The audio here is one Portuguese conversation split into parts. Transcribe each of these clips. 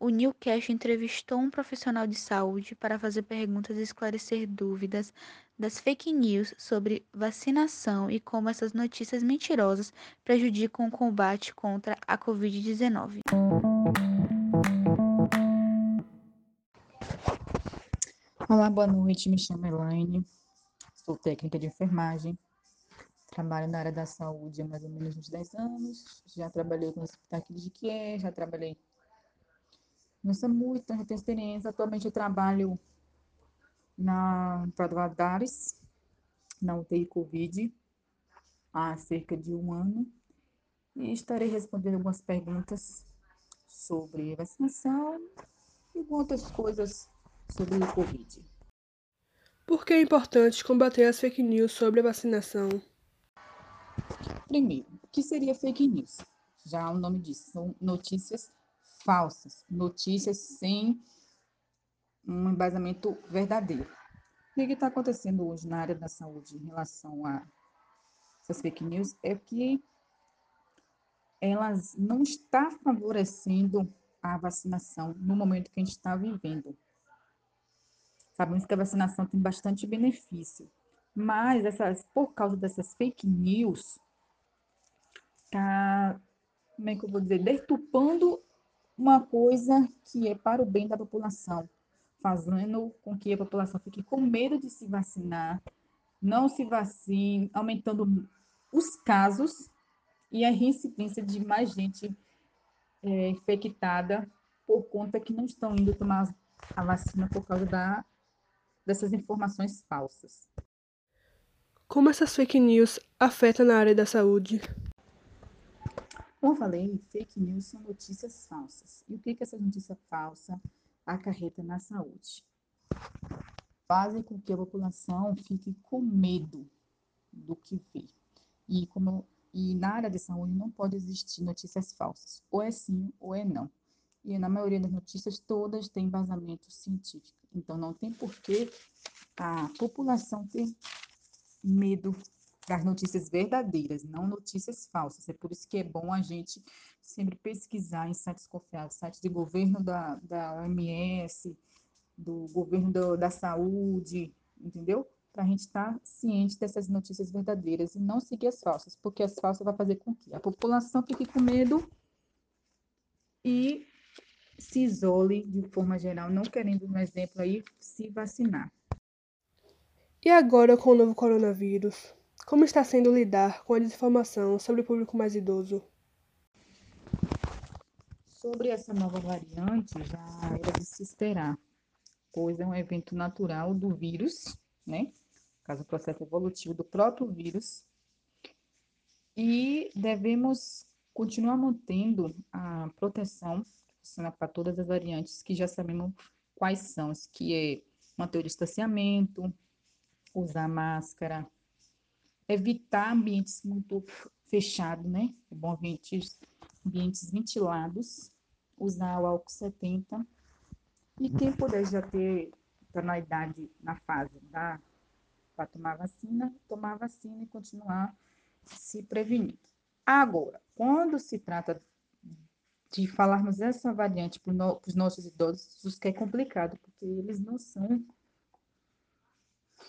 o Newcast entrevistou um profissional de saúde para fazer perguntas e esclarecer dúvidas das fake news sobre vacinação e como essas notícias mentirosas prejudicam o combate contra a Covid-19. Olá, boa noite. Me chamo Elaine, sou técnica de enfermagem, trabalho na área da saúde há mais ou menos uns 10 anos. Já trabalhei com o Hospital de Quié, já trabalhei no SAMU, então já tenho experiência. Atualmente eu trabalho na Valadares, na UTI Covid, há cerca de um ano, e estarei respondendo algumas perguntas sobre vacinação e outras coisas sobre o Covid. Por que é importante combater as fake news sobre a vacinação? Primeiro, o que seria fake news? Já o nome diz, são notícias falsas, notícias sem um embasamento verdadeiro. O que está acontecendo hoje na área da saúde em relação a essas fake news é que elas não estão favorecendo a vacinação no momento que a gente está vivendo. Sabemos que a vacinação tem bastante benefício, mas essas, por causa dessas fake news, tá, como é que eu vou dizer, deturpando uma coisa que é para o bem da população, fazendo com que a população fique com medo de se vacinar, não se vacine, aumentando os casos e a reincidência de mais gente é, infectada por conta que não estão indo tomar a vacina por causa da, dessas informações falsas. Como essas fake news afetam na área da saúde? Como eu falei, fake news são notícias falsas. E o que, que essa notícia falsa acarreta na saúde? Fazem com que a população fique com medo do que vê. E, como, e na área de saúde não pode existir notícias falsas. Ou é sim ou é não. E na maioria das notícias, todas têm embasamento científico. Então, não tem por que a população ter medo das notícias verdadeiras, não notícias falsas. É por isso que é bom a gente sempre pesquisar em sites confiáveis, sites de governo da, da OMS, do governo do, da saúde, entendeu? Para a gente estar tá ciente dessas notícias verdadeiras e não seguir as falsas, porque as falsas vai fazer com que a população fique com medo e se isole de forma geral, não querendo, no exemplo aí, se vacinar. E agora com o novo coronavírus? Como está sendo lidar com a desinformação sobre o público mais idoso? Sobre essa nova variante, já era de se esperar, pois é um evento natural do vírus, né? Caso o processo evolutivo do próprio vírus. E devemos continuar mantendo a proteção para todas as variantes que já sabemos quais são, que é manter o distanciamento, usar máscara, evitar ambientes muito fechados, né? É bom ambientes, ambientes ventilados, usar o álcool 70. E quem puder já ter, está na idade, na fase da para tomar vacina, tomar vacina e continuar se prevenindo. Agora, quando se trata de falarmos essa variante para os nossos idosos, que é complicado, porque eles não são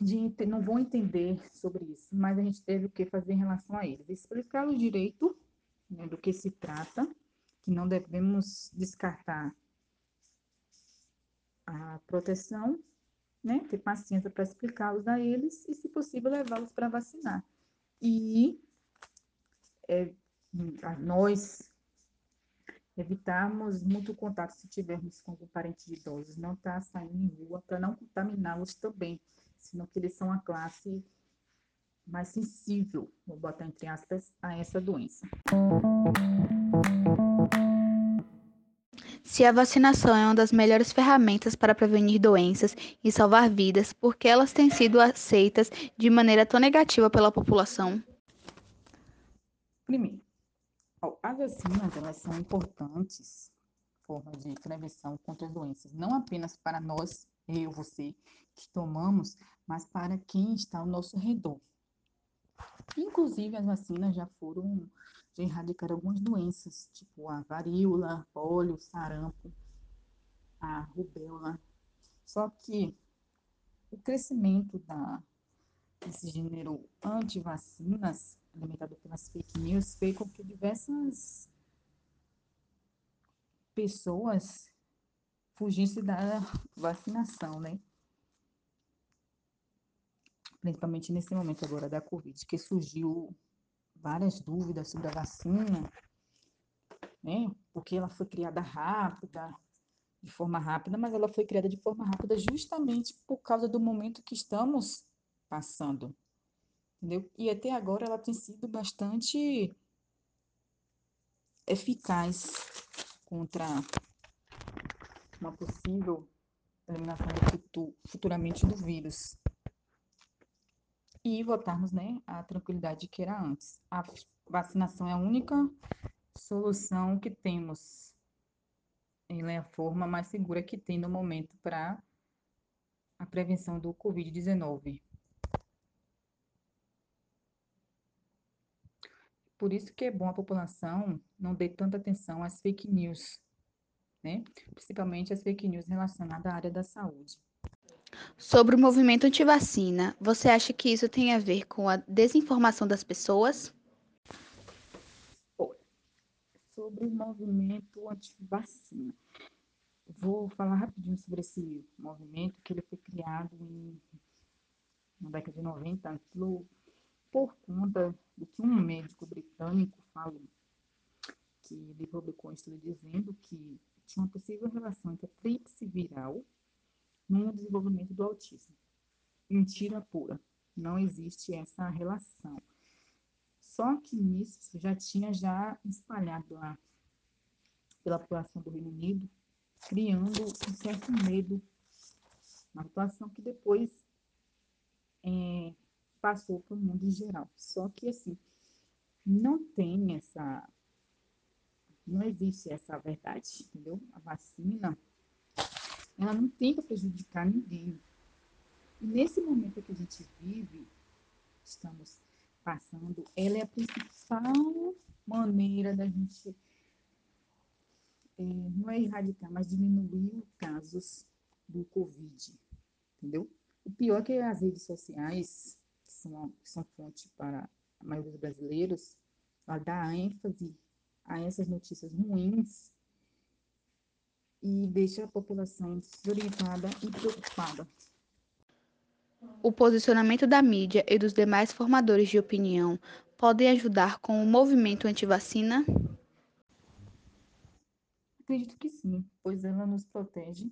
de, não vão entender sobre isso, mas a gente teve o que fazer em relação a eles. Explicar o direito né, do que se trata, que não devemos descartar a proteção, né, ter paciência para explicá-los a eles e, se possível, levá-los para vacinar. E é, nós evitarmos muito contato se tivermos com algum parente de idosos, não estar tá saindo em rua para não contaminá-los também senão que eles são a classe mais sensível, vou botar entre aspas, a essa doença. Se a vacinação é uma das melhores ferramentas para prevenir doenças e salvar vidas, por que elas têm sido aceitas de maneira tão negativa pela população? Primeiro, as vacinas elas são importantes formas de prevenção contra as doenças, não apenas para nós eu, você, que tomamos, mas para quem está ao nosso redor. Inclusive, as vacinas já foram, já erradicaram algumas doenças, tipo a varíola, pólio, sarampo. a rubéola. Só que o crescimento da, desse gênero anti-vacinas, alimentado pelas fake news, fez com que diversas pessoas fugissem da vacinação, né? Principalmente nesse momento agora da Covid, que surgiu várias dúvidas sobre a vacina, né? Porque ela foi criada rápida, de forma rápida, mas ela foi criada de forma rápida justamente por causa do momento que estamos passando. Entendeu? E até agora ela tem sido bastante eficaz contra uma possível eliminação futuro, futuramente do vírus. E voltarmos né, à tranquilidade que era antes. A vacinação é a única solução que temos. Ela é a forma mais segura que tem no momento para a prevenção do Covid-19. Por isso que é bom a população não dê tanta atenção às fake news, né? Principalmente as fake news relacionadas à área da saúde. Sobre o movimento anti-vacina, você acha que isso tem a ver com a desinformação das pessoas? Sobre o movimento anti-vacina. Vou falar rapidinho sobre esse movimento que ele foi criado em, na década de 90 por, por conta de que um médico britânico falou que ele publicou um estudo dizendo que uma possível relação entre a tríplice viral no desenvolvimento do autismo. Mentira pura. Não existe essa relação. Só que nisso já tinha já espalhado lá pela população do Reino Unido, criando um certo medo na população que depois é, passou para o mundo em geral. Só que assim, não tem essa não existe essa verdade, entendeu? A vacina, ela não tem para prejudicar ninguém. E nesse momento que a gente vive, estamos passando, ela é a principal maneira da gente é, não é erradicar, mas diminuir os casos do Covid, entendeu? O pior é que as redes sociais, que são, são fonte para a maioria dos brasileiros, ela dá ênfase a essas notícias ruins e deixa a população desorientada e preocupada. O posicionamento da mídia e dos demais formadores de opinião podem ajudar com o movimento anti-vacina? Acredito que sim, pois ela nos protege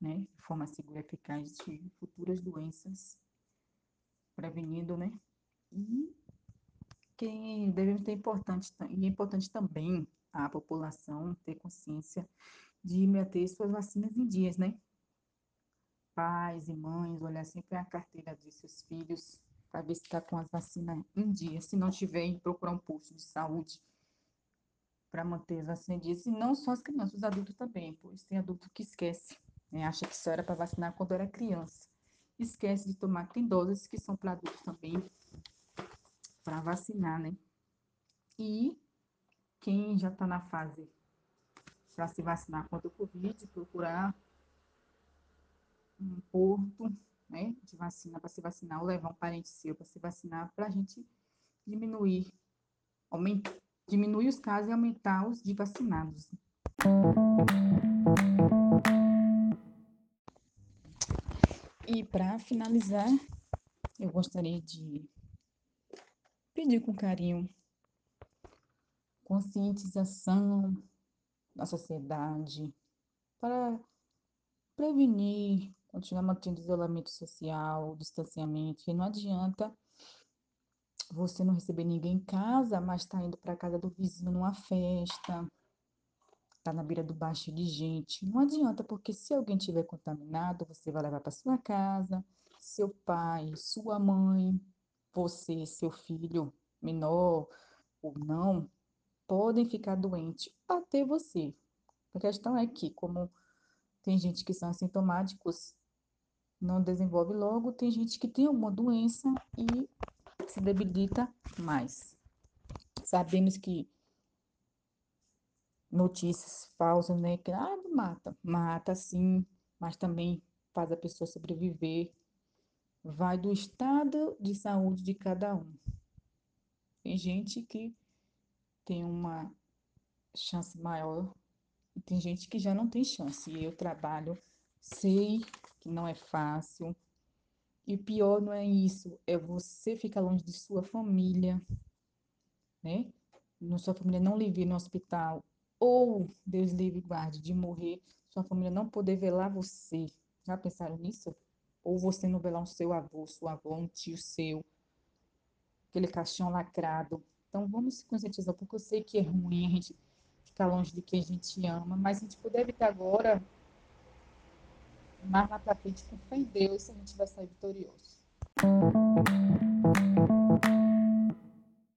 né, de forma segura e eficaz de futuras doenças, prevenindo, né? E que devemos ter importante, e é importante também a população ter consciência de meter suas vacinas em dias, né? Pais e mães, olhar sempre a carteira de seus filhos para ver se está com as vacinas em dia. Se não tiver, procurar um posto de saúde para manter as vacinas em dia. E não só as crianças, os adultos também, pois tem adulto que esquece, né? acha que só era para vacinar quando era criança. Esquece de tomar, tem doses que são para adultos também, para vacinar, né? E quem já está na fase para se vacinar contra o Covid, procurar um porto né, de vacina para se vacinar, ou levar um parente seu para se vacinar, para a gente diminuir, aumentar, diminuir os casos e aumentar os de vacinados. E para finalizar, eu gostaria de pedir com carinho conscientização da sociedade para prevenir, continuar mantendo isolamento social, distanciamento, e não adianta você não receber ninguém em casa, mas está indo para casa do vizinho numa festa, está na beira do baixo de gente. Não adianta, porque se alguém tiver contaminado, você vai levar para sua casa, seu pai, sua mãe, você, seu filho menor ou não, podem ficar doentes até você. A questão é que, como tem gente que são assintomáticos, não desenvolve logo, tem gente que tem alguma doença e se debilita mais. Sabemos que notícias falsas, né? Que ah, mata, mata sim, mas também faz a pessoa sobreviver. Vai do estado de saúde de cada um. Tem gente que tem uma chance maior e tem gente que já não tem chance. E eu trabalho, sei que não é fácil. E o pior não é isso, é você ficar longe de sua família, né? Sua família não lhe vir no hospital, ou Deus livre guarde de morrer, sua família não poder velar você. Já pensaram nisso? Ou você não velar o seu avô, sua avó, um tio seu, aquele caixão lacrado. Então vamos se conscientizar, porque eu sei que é ruim a gente ficar longe de quem a gente ama, mas a gente puder evitar agora, mais lá pra frente, com fé em Deus, a gente vai sair vitorioso.